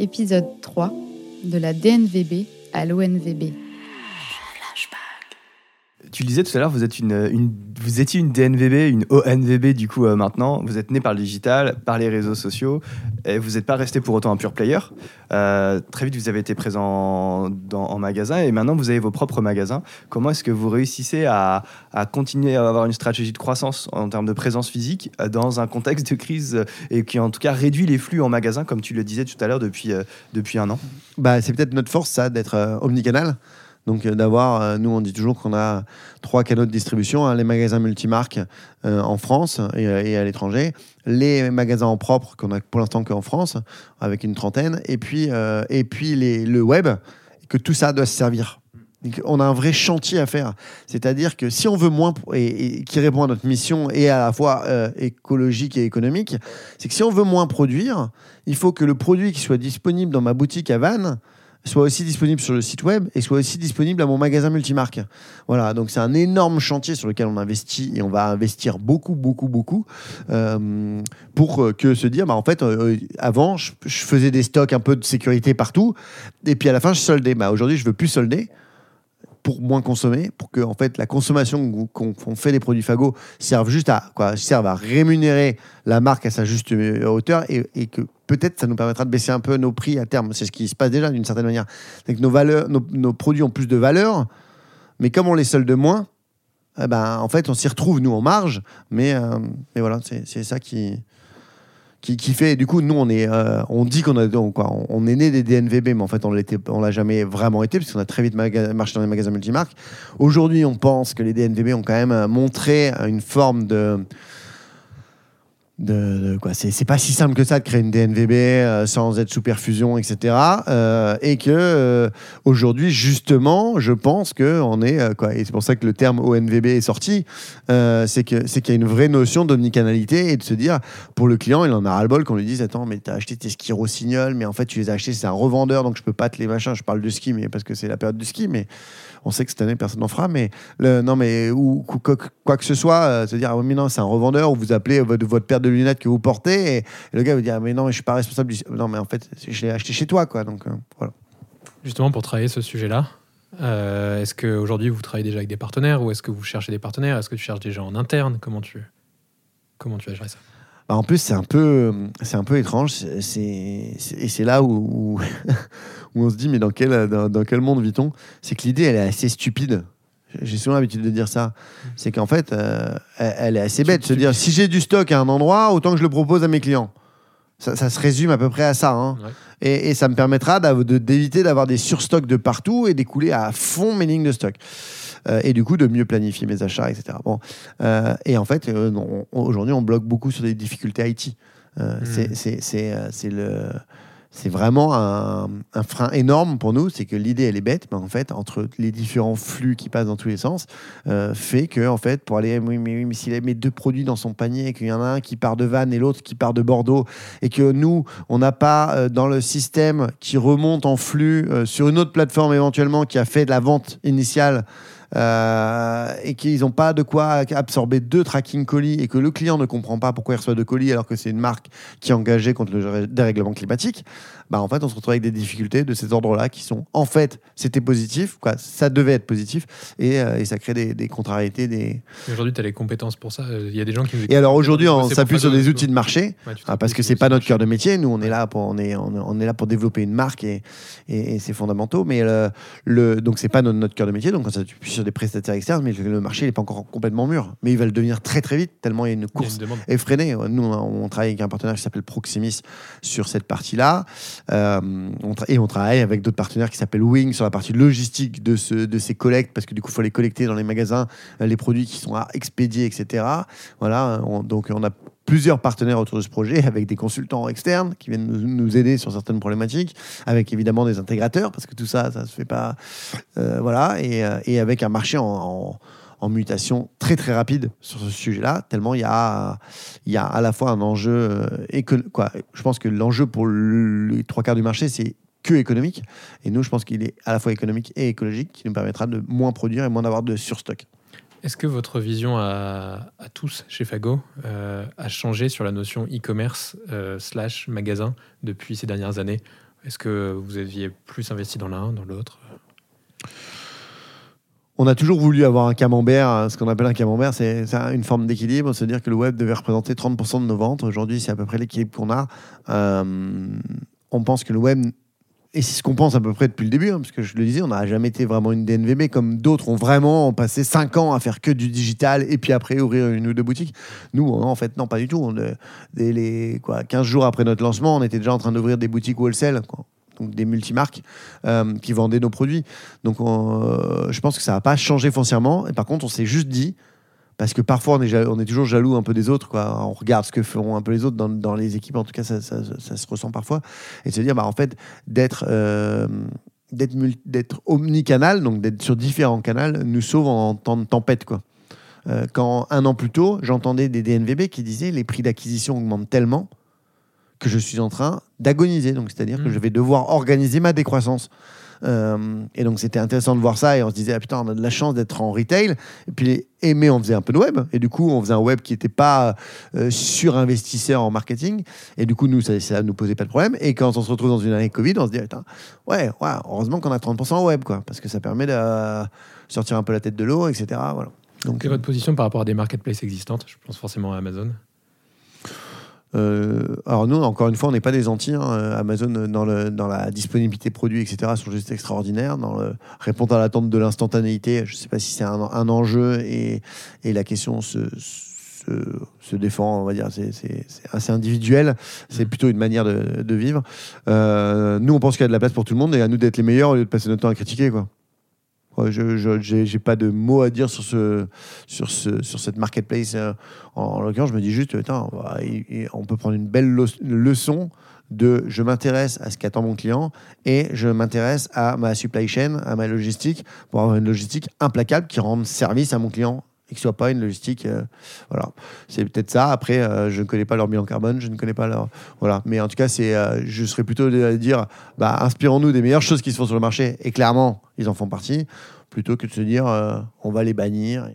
épisode 3 de la DNVB à l'ONVB. Tu disais tout à l'heure, vous, êtes une, une- vous étiez une DNVB, une ONVB du coup euh, maintenant. Vous êtes né par le digital, par les réseaux sociaux, et vous n'êtes pas resté pour autant un pure player. Euh, très vite, vous avez été présent en magasin et maintenant vous avez vos propres magasins. Comment est-ce que vous réussissez à, continuer à avoir une stratégie de croissance en termes de présence physique euh, dans un contexte de crise et qui en tout cas réduit les flux en magasin, comme tu le disais tout à l'heure depuis, depuis un an? Bah, c'est peut-être notre force, ça, d'être omnicanal. Donc, euh, d'avoir, euh, nous, on dit toujours qu'on a trois canaux de distribution hein, les magasins multimarques euh, en France et, à l'étranger, les magasins en propre qu'on a pour l'instant qu'en France, avec une trentaine, et puis, et puis le web, que tout ça doit se servir. On a un vrai chantier à faire. C'est-à-dire que si on veut moins, et, qui répond à notre mission et à la fois écologique et économique, c'est que si on veut moins produire, il faut que le produit qui soit disponible dans ma boutique à Vannes soit aussi disponible sur le site web et soit aussi disponible à mon magasin multimarque. Voilà, donc c'est un énorme chantier sur lequel on investit et on va investir beaucoup, beaucoup, beaucoup euh, pour euh, que se dire, bah, en fait, euh, avant, je, faisais des stocks un peu de sécurité partout et puis à la fin, je soldais. Bah, Aujourd'hui, je veux plus solder pour moins consommer, pour que en fait la consommation qu'on fait des produits Fago serve juste à quoi, serve à rémunérer la marque à sa juste hauteur et que peut-être ça nous permettra de baisser un peu nos prix à terme. C'est ce qui se passe déjà d'une certaine manière. C'est que nos produits ont plus de valeur, mais comme on les solde moins, eh ben en fait on s'y retrouve nous en marge, mais euh, mais voilà c'est ça qui qui, fait du coup nous on est euh, on dit qu'on on, est né des DNVB mais en fait on on l'a jamais vraiment été parce qu'on a très vite marché dans les magasins multimarques aujourd'hui on pense que les DNVB ont quand même montré une forme de de, quoi c'est pas si simple que ça de créer une DNVB euh, sans être sous perfusion etc euh, et que euh, aujourd'hui justement je pense que on est quoi et c'est pour ça que le terme ONVB est sorti c'est que c'est qu'il y a une vraie notion d'omnicanalité et de se dire pour le client il en a ras le bol qu'on lui dise attends mais t'as acheté tes skis Rossignol mais en fait tu les as achetés c'est un revendeur donc je peux pas te les machins je parle de ski mais parce que c'est la période du ski mais on sait que cette année personne n'en fera mais non mais ou quoi, que ce soit euh, se dire ah, mais non c'est un revendeur ou vous appelez votre, votre paire de lunettes que vous portez et, le gars vous dire mais non mais je suis pas responsable du... non mais en fait je l'ai acheté chez toi quoi donc euh, voilà. Justement, pour travailler ce sujet-là, euh, est-ce qu'aujourd'hui vous travaillez déjà avec des partenaires ou est-ce que vous cherchez des partenaires? Est-ce que tu cherches déjà en interne? Comment tu, comment tu as géré ça? En plus, c'est un peu, c'est un peu étrange. C'est, et c'est là où, où, où on se dit, mais dans quel, dans, dans quel monde vit-on? C'est que l'idée, elle est assez stupide. J'ai souvent l'habitude de dire ça. C'est qu'en fait, euh, elle, elle est assez bête se dire, si j'ai du stock à un endroit, autant que je le propose à mes clients. Ça, ça se résume à peu près à ça. hein. Ouais. Et, et ça me permettra d'éviter d'avoir des surstocks de partout et d'écouler à fond mes lignes de stock. Euh, et du coup, de mieux planifier mes achats, etc. Bon. Euh, et en fait, euh, aujourd'hui, on bloque beaucoup sur des difficultés IT. Euh, Mhm. c'est- c'est- C'est c'est le. C'est vraiment un, un frein énorme pour nous, c'est que l'idée elle est bête, mais en fait entre les différents flux qui passent dans tous les sens, euh, fait que en fait pour aller, oui mais, oui, mais s'il met deux produits dans son panier et qu'il y en a un qui part de Vannes et l'autre qui part de Bordeaux et que nous on n'a pas euh, dans le système qui remonte en flux euh, sur une autre plateforme éventuellement qui a fait de la vente initiale euh, et qu'ils n'ont pas de quoi absorber deux tracking colis et que le client ne comprend pas pourquoi il reçoit deux colis alors que c'est une marque qui est engagée contre le dérèglement climatique, bah en fait on se retrouve avec des difficultés de cet ordre-là qui sont en fait c'était positif, quoi, ça devait être positif et, euh, et ça crée des, des contrariétés. Des... Aujourd'hui, tu as les compétences pour ça. Il y a des gens qui Et alors aujourd'hui on s'appuie sur des outils de marché Ouais, ah, parce que c'est pas notre cœur de métier. Nous, on est là pour, on est, on, est là pour développer une marque et, et, et c'est fondamentaux. Mais le, le, donc c'est pas notre, notre cœur de métier. Donc on s'appuie sur des prestataires externes, mais le, marché n'est pas encore complètement mûr. Mais il va le devenir très très vite tellement il y a une a course une effrénée. Nous, on travaille avec un partenaire qui s'appelle Proximis sur cette partie-là. Euh, et on travaille avec d'autres partenaires qui s'appellent Wing sur la partie logistique de, ce, de ces collectes, parce que du coup, il faut les collecter dans les magasins, euh, les produits qui sont à expédier, etc. Voilà, on- donc on a plusieurs partenaires autour de ce projet, avec des consultants externes qui viennent nous, aider sur certaines problématiques, avec évidemment des intégrateurs, parce que tout ça, ça se fait pas... euh, voilà, et, euh, et avec un marché en- mutation très très rapide sur ce sujet-là, tellement il y a, y a à la fois un enjeu euh, éco- quoi. Je pense que l'enjeu pour le- les trois quarts du marché, c'est que économique. Et nous, je pense qu'il est à la fois économique et écologique, qui nous permettra de moins produire et moins d'avoir de surstock. Est-ce que votre vision à, tous chez Fago euh, a changé sur la notion e-commerce euh, slash magasin depuis ces dernières années? Est-ce que vous aviez plus investi dans l'un, dans l'autre? On a toujours voulu avoir un camembert, hein, ce qu'on appelle un camembert, c'est c'est une forme d'équilibre, se dire que le web devait représenter 30% de nos ventes. Aujourd'hui, c'est à peu près l'équilibre qu'on a. Euh, on pense que le web, et c'est ce qu'on pense à peu près depuis le début, hein, parce que je le disais, on n'a jamais été vraiment une DNVB comme d'autres ont vraiment passé 5 ans à faire que du digital et puis après ouvrir une ou deux boutiques. Nous, en fait, non, pas du tout. On, euh, dès les quoi, 15 jours après notre lancement, on était déjà en train d'ouvrir des boutiques wholesale. Donc des multimarques euh, qui vendaient nos produits. Donc on, euh, je pense que ça n'a pas changé foncièrement. Et par contre, on s'est juste dit, parce que parfois on est, ja- on est toujours jaloux un peu des autres, quoi. on regarde ce que feront un peu les autres dans, dans les équipes, en tout cas ça, ça- ça se ressent parfois, et de se dire, bah, en fait, d'être... euh, d'être omnicanal, donc d'être sur différents canaux, nous sauve en temps de tempête. Quoi. Euh, quand un an plus tôt, j'entendais des DNVB qui disaient les prix d'acquisition augmentent tellement que je suis en train d'agoniser. Donc, c'est-à-dire que Mm. je vais devoir organiser ma décroissance. Euh, et donc, c'était intéressant de voir ça. Et on se disait, ah, putain, on a de la chance d'être en retail. Et puis, et, mais on faisait un peu de web. Et du coup, on faisait un web qui n'était pas euh, surinvestisseur en marketing. Et du coup, nous, ça ne nous posait pas de problème. Et quand on se retrouve dans une année Covid, on se dit, putain, ouais, ouais, heureusement qu'on a 30% en web, quoi. Parce que ça permet de sortir un peu la tête de l'eau, etc. Voilà. Donc, Quelle est votre position par rapport à des marketplaces existantes? Je pense forcément à Amazon. Euh, alors nous, encore une fois, on n'est pas des anti. hein. Euh, Amazon, euh, dans, le, dans la disponibilité produit, etc., sont juste extraordinaires. Dans le répondre à l'attente de l'instantanéité, je ne sais pas si c'est un, un enjeu et, et la question se, se, se défend, on va dire, c'est assez individuel. C'est plutôt une manière de, de vivre. Euh, nous, on pense qu'il y a de la place pour tout le monde et à nous d'être les meilleurs au lieu de passer notre temps à critiquer. Quoi. Je j'ai pas de mots à dire sur, ce, sur, ce, sur cette marketplace. euh, en, en l'occurrence, je me dis juste, on, peut prendre une belle leçon de je m'intéresse à ce qu'attend mon client et je m'intéresse à ma supply chain, à ma logistique, pour avoir une logistique implacable qui rende service à mon client et qui soit pas une logistique. euh, voilà, c'est peut-être ça. Après, euh, je ne connais pas leur bilan carbone, je ne connais pas leur. Voilà, mais en tout cas, c'est, euh, je serais plutôt de dire, bah, inspirons-nous des meilleures choses qui se font sur le marché et clairement, ils en font partie, plutôt que de se dire, on va les bannir.